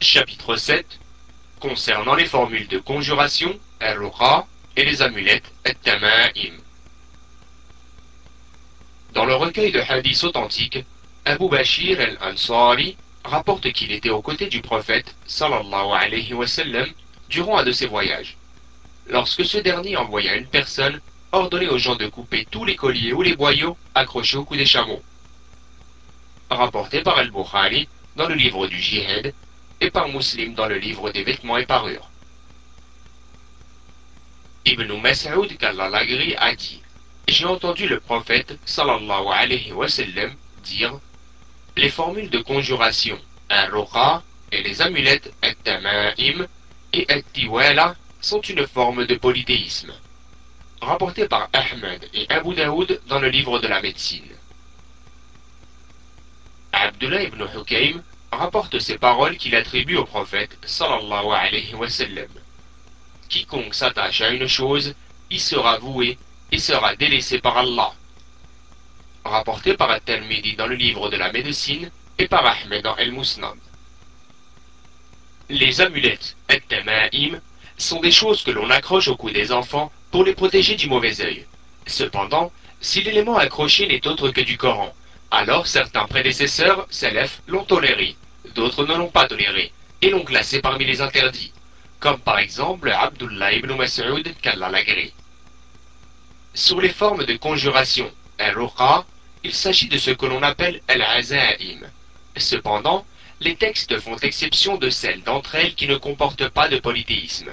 Chapitre 7 Concernant les formules de conjuration, al et les amulettes, al-tama'im. Dans le recueil de hadiths authentiques, Abu Bashir al-Ansari rapporte qu'il était aux côtés du prophète sallallahu alayhi wa sallam durant un de ses voyages. Lorsque ce dernier envoya une personne ordonner aux gens de couper tous les colliers ou les boyaux accrochés au cou des chameaux. Rapporté par Al-Bukhari dans le livre du Jihad et par Muslim dans le livre des vêtements et parures. Ibn Mas'ud qu'Allah a dit J'ai entendu le prophète sallallahu alayhi wa sallam dire Les formules de conjuration un et les amulettes at-tama'im et at-tiwala sont une forme de polythéisme. Rapporté par Ahmed et Abu Daoud dans le livre de la médecine. Abdullah ibn Hukaym rapporte ces paroles qu'il attribue au prophète sallallahu alayhi wa sallam. Quiconque s'attache à une chose, y sera voué et sera délaissé par Allah. Rapporté par At-Tirmidhi dans le livre de la médecine et par Ahmed dans El-Musnad. Les amulettes, at-tama'im, sont des choses que l'on accroche au cou des enfants pour les protéger du mauvais œil. Cependant, si l'élément accroché n'est autre que du Coran, alors certains prédécesseurs, salaf, l'ont toléré, d'autres ne l'ont pas toléré, et l'ont classé parmi les interdits, comme par exemple Abdullah ibn Mas'ud qu'Allah Sur les formes de conjuration, al-ruqa, il s'agit de ce que l'on appelle al-azaim. Cependant, les textes font exception de celles d'entre elles qui ne comportent pas de polythéisme,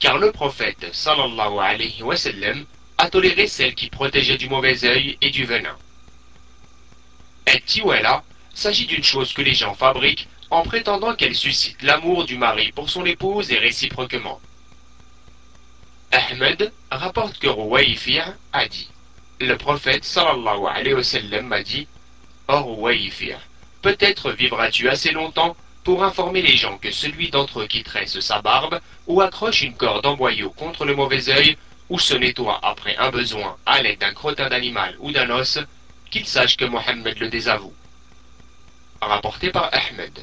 car le prophète sallallahu alayhi wa sallam a toléré celles qui protégeaient du mauvais œil et du venin. Et tiwala s'agit d'une chose que les gens fabriquent en prétendant qu'elle suscite l'amour du mari pour son épouse et réciproquement. Ahmed rapporte que Rouwaïfir a dit Le prophète sallallahu alayhi wa sallam m'a dit Oh Rouwaïfir, peut-être vivras-tu assez longtemps pour informer les gens que celui d'entre eux qui tresse sa barbe ou accroche une corde en boyau contre le mauvais œil ou se nettoie après un besoin à l'aide d'un crottin d'animal ou d'un os, qu'il sache que Mohammed le désavoue. Rapporté par Ahmed.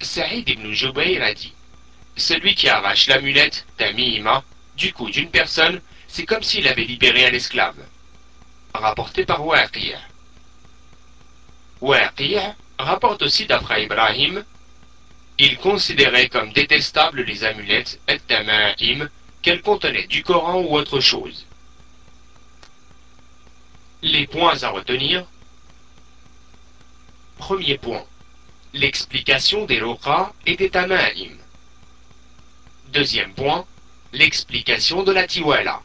Saïd ibn Jubayr a dit Celui qui arrache l'amulette, tamima, du cou d'une personne, c'est comme s'il avait libéré un esclave. Rapporté par Waqir. Waqir rapporte aussi d'après Ibrahim il considérait comme détestables les amulettes et qu'elles contenaient du Coran ou autre chose. Les points à retenir. Premier point l'explication des Loka et des Tamaim. Deuxième point, l'explication de la Tiwala.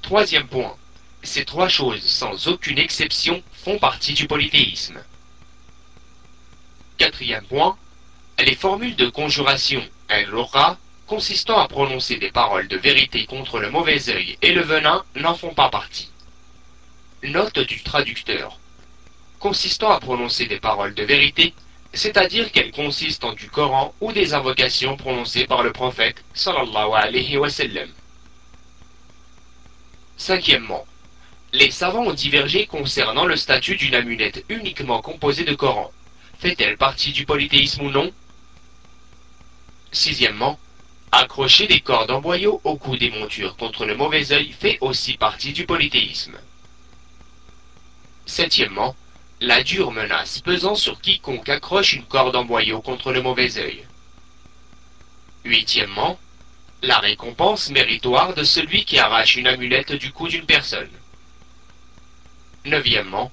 Troisième point, ces trois choses sans aucune exception font partie du polythéisme. Quatrième point, les formules de conjuration el consistant à prononcer des paroles de vérité contre le mauvais œil et le venin n'en font pas partie. Note du traducteur consistant à prononcer des paroles de vérité, c'est-à-dire qu'elles consistent en du Coran ou des invocations prononcées par le prophète sallallahu alayhi wa sallam. Cinquièmement, les savants ont divergé concernant le statut d'une amulette uniquement composée de Coran. Fait-elle partie du polythéisme ou non? Sixièmement, accrocher des cordes en boyau au cou des montures contre le mauvais œil fait aussi partie du polythéisme. Septièmement, la dure menace pesant sur quiconque accroche une corde en boyau contre le mauvais œil. Huitièmement, la récompense méritoire de celui qui arrache une amulette du cou d'une personne. Neuvièmement,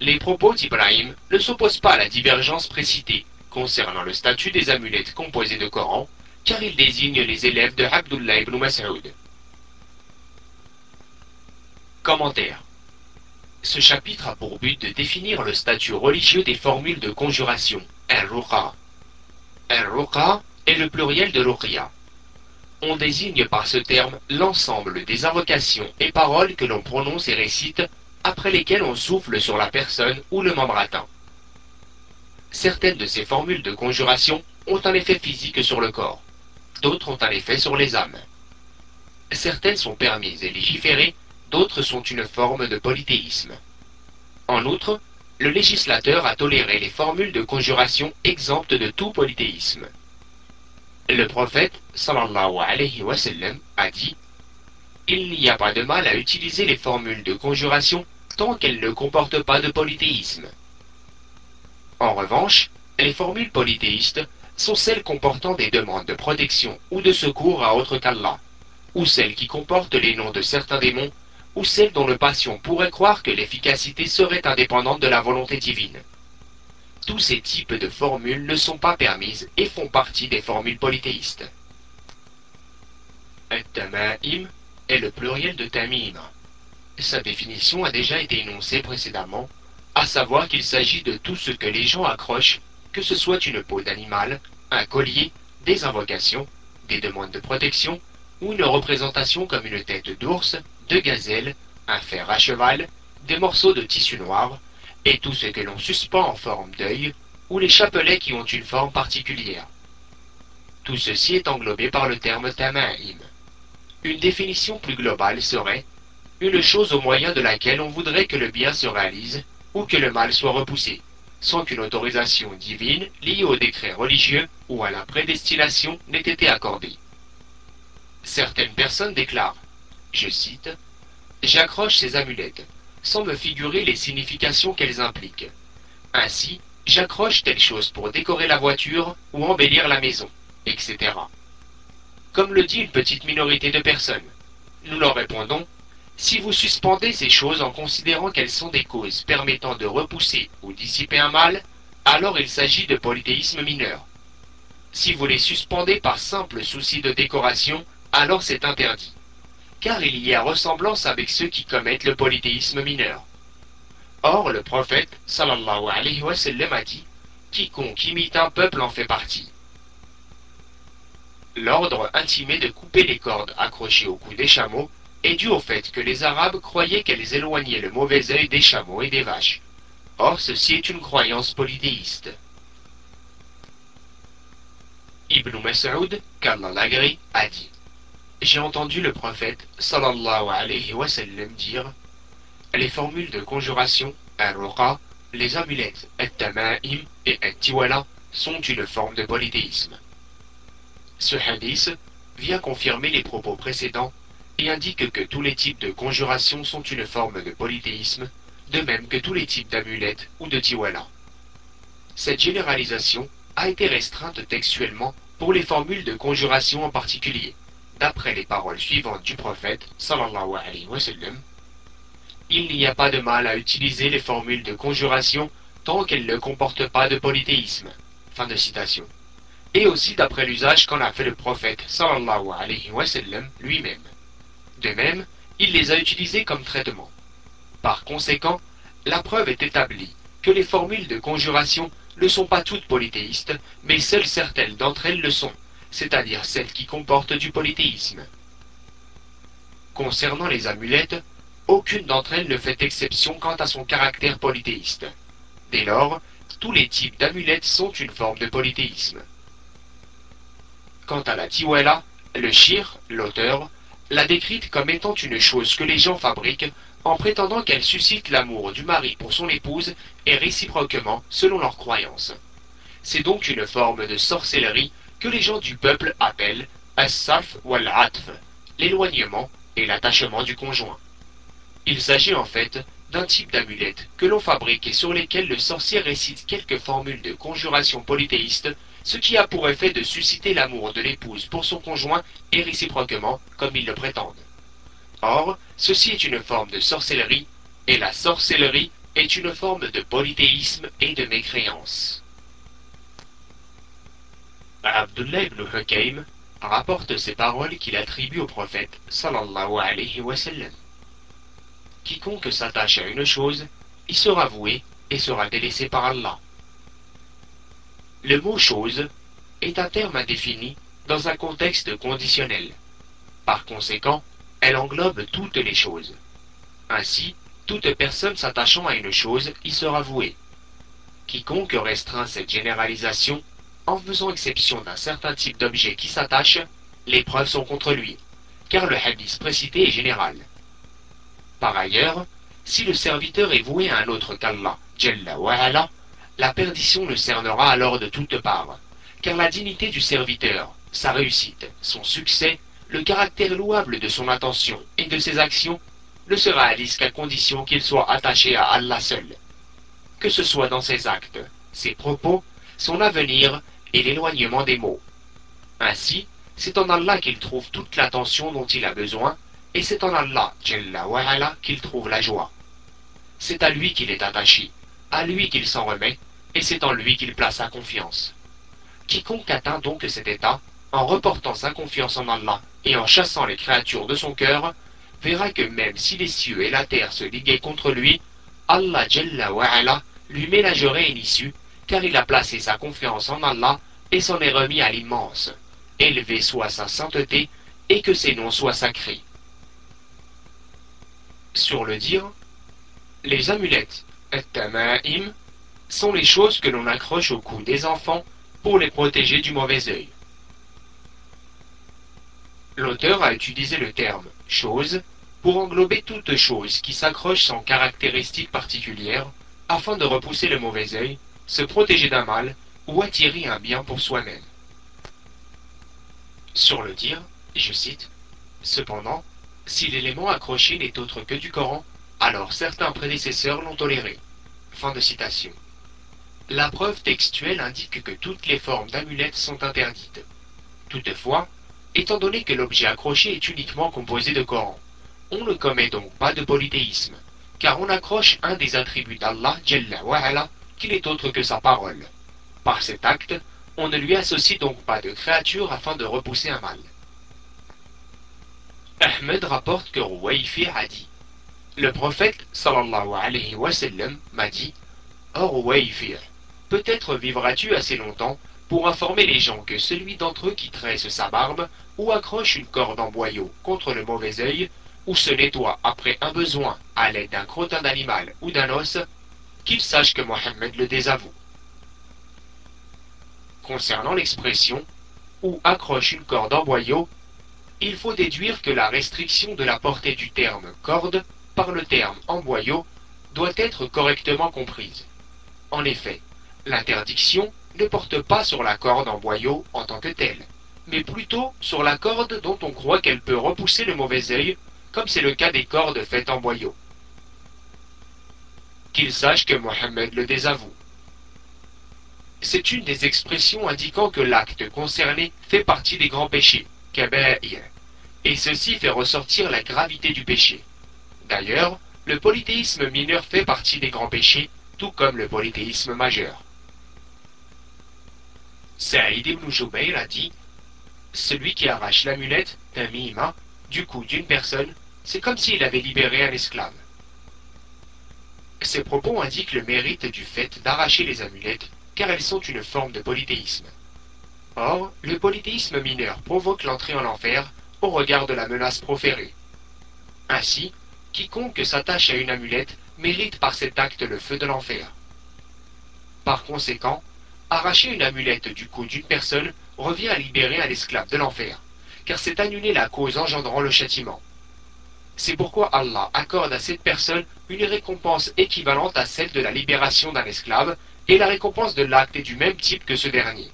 les propos d'Ibrahim ne s'opposent pas à la divergence précitée concernant le statut des amulettes composées de Coran, car ils désignent les élèves de Abdullah ibn Mas'ud. Commentaire ce chapitre a pour but de définir le statut religieux des formules de conjuration, al-ruqa. Est le pluriel de ruqya. On désigne par ce terme l'ensemble des invocations et paroles que l'on prononce et récite, après lesquelles on souffle sur la personne ou le membre atteint. Certaines de ces formules de conjuration ont un effet physique sur le corps, d'autres ont un effet sur les âmes. Certaines sont permises et légiférées d'autres sont une forme de polythéisme. En outre, le législateur a toléré les formules de conjuration exemptes de tout polythéisme. Le prophète sallallahu alayhi wa sallam a dit Il n'y a pas de mal à utiliser les formules de conjuration tant qu'elles ne comportent pas de polythéisme. En revanche, les formules polythéistes sont celles comportant des demandes de protection ou de secours à autre qu'Allah, ou celles qui comportent les noms de certains démons, ou celles dont le patient pourrait croire que l'efficacité serait indépendante de la volonté divine. Tous ces types de formules ne sont pas permises et font partie des formules polythéistes. At-tama'im est le pluriel de tamim. Sa définition a déjà été énoncée précédemment, à savoir qu'il s'agit de tout ce que les gens accrochent, que ce soit une peau d'animal, un collier, des invocations, des demandes de protection, ou une représentation comme une tête d'ours, de gazelle, un fer à cheval, des morceaux de tissu noir, et tout ce que l'on suspend en forme d'œil, ou les chapelets qui ont une forme particulière. Tout ceci est englobé par le terme tama'im. Une définition plus globale serait une chose au moyen de laquelle on voudrait que le bien se réalise ou que le mal soit repoussé, sans qu'une autorisation divine liée au décret religieux ou à la prédestination n'ait été accordée. Certaines personnes déclarent, je cite, J'accroche ces amulettes, sans me figurer les significations qu'elles impliquent. Ainsi, j'accroche telle chose pour décorer la voiture ou embellir la maison, etc. Comme le dit une petite minorité de personnes, nous leur répondons, si vous suspendez ces choses en considérant qu'elles sont des causes permettant de repousser ou dissiper un mal, alors il s'agit de polythéisme mineur. Si vous les suspendez par simple souci de décoration, alors c'est interdit car il y a ressemblance avec ceux qui commettent le polythéisme mineur. Or, le prophète, sallallahu alayhi wa sallam, a dit Quiconque imite un peuple en fait partie. L'ordre intimé de couper les cordes accrochées au cou des chameaux est dû au fait que les Arabes croyaient qu'elles éloignaient le mauvais œil des chameaux et des vaches. Or, ceci est une croyance polythéiste. Ibn Mas'ud, qu'Allah a dit j'ai entendu le prophète sallallahu alayhi wa sallam dire les formules de conjuration al-ruqa, les amulettes al-tama'im et al-tiwala sont une forme de polythéisme. Ce hadith vient confirmer les propos précédents et indique que tous les types de conjuration sont une forme de polythéisme, de même que tous les types d'amulettes ou de tiwala. Cette généralisation a été restreinte textuellement pour les formules de conjuration en particulier d'après les paroles suivantes du prophète sallallahu alayhi wa sallam, il n'y a pas de mal à utiliser les formules de conjuration tant qu'elles ne comportent pas de polythéisme. Fin de citation. Et aussi d'après l'usage qu'en a fait le prophète sallallahu alayhi wa sallam lui-même. De même, il les a utilisées comme traitement. Par conséquent, la preuve est établie que les formules de conjuration ne sont pas toutes polythéistes, mais seules certaines d'entre elles le sont c'est-à-dire celles qui comportent du polythéisme. Concernant les amulettes, aucune d'entre elles ne fait exception quant à son caractère polythéiste. Dès lors, tous les types d'amulettes sont une forme de polythéisme. Quant à la tiwala, le shir, l'auteur, l'a décrite comme étant une chose que les gens fabriquent en prétendant qu'elle suscite l'amour du mari pour son épouse et réciproquement selon leurs croyances. C'est donc une forme de sorcellerie que les gens du peuple appellent as-saf wal-atf, l'éloignement et l'attachement du conjoint. Il s'agit en fait d'un type d'amulette que l'on fabrique et sur lesquelles le sorcier récite quelques formules de conjuration polythéiste, ce qui a pour effet de susciter l'amour de l'épouse pour son conjoint et réciproquement, comme ils le prétendent. Or, ceci est une forme de sorcellerie, et la sorcellerie est une forme de polythéisme et de mécréance. Abdullah ibn Hukaym rapporte ces paroles qu'il attribue au prophète sallallahu alayhi wa sallam. Quiconque s'attache à une chose, y sera voué et sera délaissé par Allah. Le mot chose est un terme indéfini dans un contexte conditionnel. Par conséquent, elle englobe toutes les choses. Ainsi, toute personne s'attachant à une chose y sera vouée. Quiconque restreint cette généralisation en faisant exception d'un certain type d'objet qui s'attache, les preuves sont contre lui, car le hadith précité est général. Par ailleurs, si le serviteur est voué à un autre qu'Allah, la perdition le cernera alors de toutes parts, car la dignité du serviteur, sa réussite, son succès, le caractère louable de son intention et de ses actions ne sera à qu'à condition qu'il soit attaché à Allah seul, que ce soit dans ses actes, ses propos, son avenir et l'éloignement des mots. Ainsi, c'est en Allah qu'il trouve toute l'attention dont il a besoin, et c'est en Allah qu'il trouve la joie. C'est à lui qu'il est attaché, à lui qu'il s'en remet, et c'est en lui qu'il place sa confiance. Quiconque atteint donc cet état, en reportant sa confiance en Allah et en chassant les créatures de son cœur, verra que même si les cieux et la terre se liguaient contre lui, Allah lui ménagerait une issue, car il a placé sa confiance en Allah et s'en est remis à l'immense. Élevé soit sa sainteté et que ses noms soient sacrés. Sur le dire, les amulettes, et sont les choses que l'on accroche au cou des enfants pour les protéger du mauvais œil. L'auteur a utilisé le terme chose pour englober toute chose qui s'accroche sans caractéristique particulière afin de repousser le mauvais œil, se protéger d'un mal ou attirer un bien pour soi-même. Sur le dire, je cite, Cependant, si l'élément accroché n'est autre que du Coran, alors certains prédécesseurs l'ont toléré. Fin de citation. La preuve textuelle indique que toutes les formes d'amulettes sont interdites. Toutefois, étant donné que l'objet accroché est uniquement composé de Coran, on ne commet donc pas de polythéisme, car on accroche un des attributs d'Allah qui n'est autre que sa parole. Par cet acte, on ne lui associe donc pas de créature afin de repousser un mal. Ahmed rapporte que Rouaïfi a dit Le prophète sallallahu alayhi wa sallam m'a dit Oh Rouaïfi, peut-être vivras-tu assez longtemps pour informer les gens que celui d'entre eux qui tresse sa barbe ou accroche une corde en boyau contre le mauvais œil ou se nettoie après un besoin à l'aide d'un crottin d'animal ou d'un os, qu'il sache que Mohammed le désavoue. Concernant l'expression ou accroche une corde en boyau, il faut déduire que la restriction de la portée du terme corde par le terme en boyau doit être correctement comprise. En effet, l'interdiction ne porte pas sur la corde en boyau en tant que telle, mais plutôt sur la corde dont on croit qu'elle peut repousser le mauvais œil comme c'est le cas des cordes faites en boyau. Qu'il sache que Mohammed le désavoue. C'est une des expressions indiquant que l'acte concerné fait partie des grands péchés, et ceci fait ressortir la gravité du péché. D'ailleurs, le polythéisme mineur fait partie des grands péchés, tout comme le polythéisme majeur. Saïd ibn Jubayr a dit Celui qui arrache l'amulette d'un mima, du cou d'une personne, c'est comme s'il avait libéré un esclave. Ces propos indiquent le mérite du fait d'arracher les amulettes, car elles sont une forme de polythéisme. Or, le polythéisme mineur provoque l'entrée en enfer au regard de la menace proférée. Ainsi, quiconque s'attache à une amulette mérite par cet acte le feu de l'enfer. Par conséquent, arracher une amulette du cou d'une personne revient à libérer un esclave de l'enfer, car c'est annuler la cause engendrant le châtiment. C'est pourquoi Allah accorde à cette personne une récompense équivalente à celle de la libération d'un esclave, et la récompense de l'acte est du même type que ce dernier.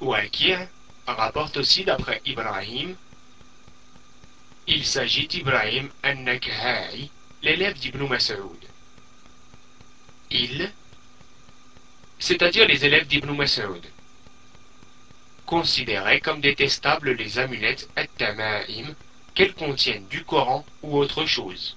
Ouakir rapporte aussi d'après Ibrahim il s'agit d'Ibrahim al-Nakhai, l'élève d'Ibn Mas'ud. Il, c'est-à-dire les élèves d'Ibn Mas'ud, considéraient comme détestables les amulettes et tamaim qu'elles contiennent du Coran ou autre chose.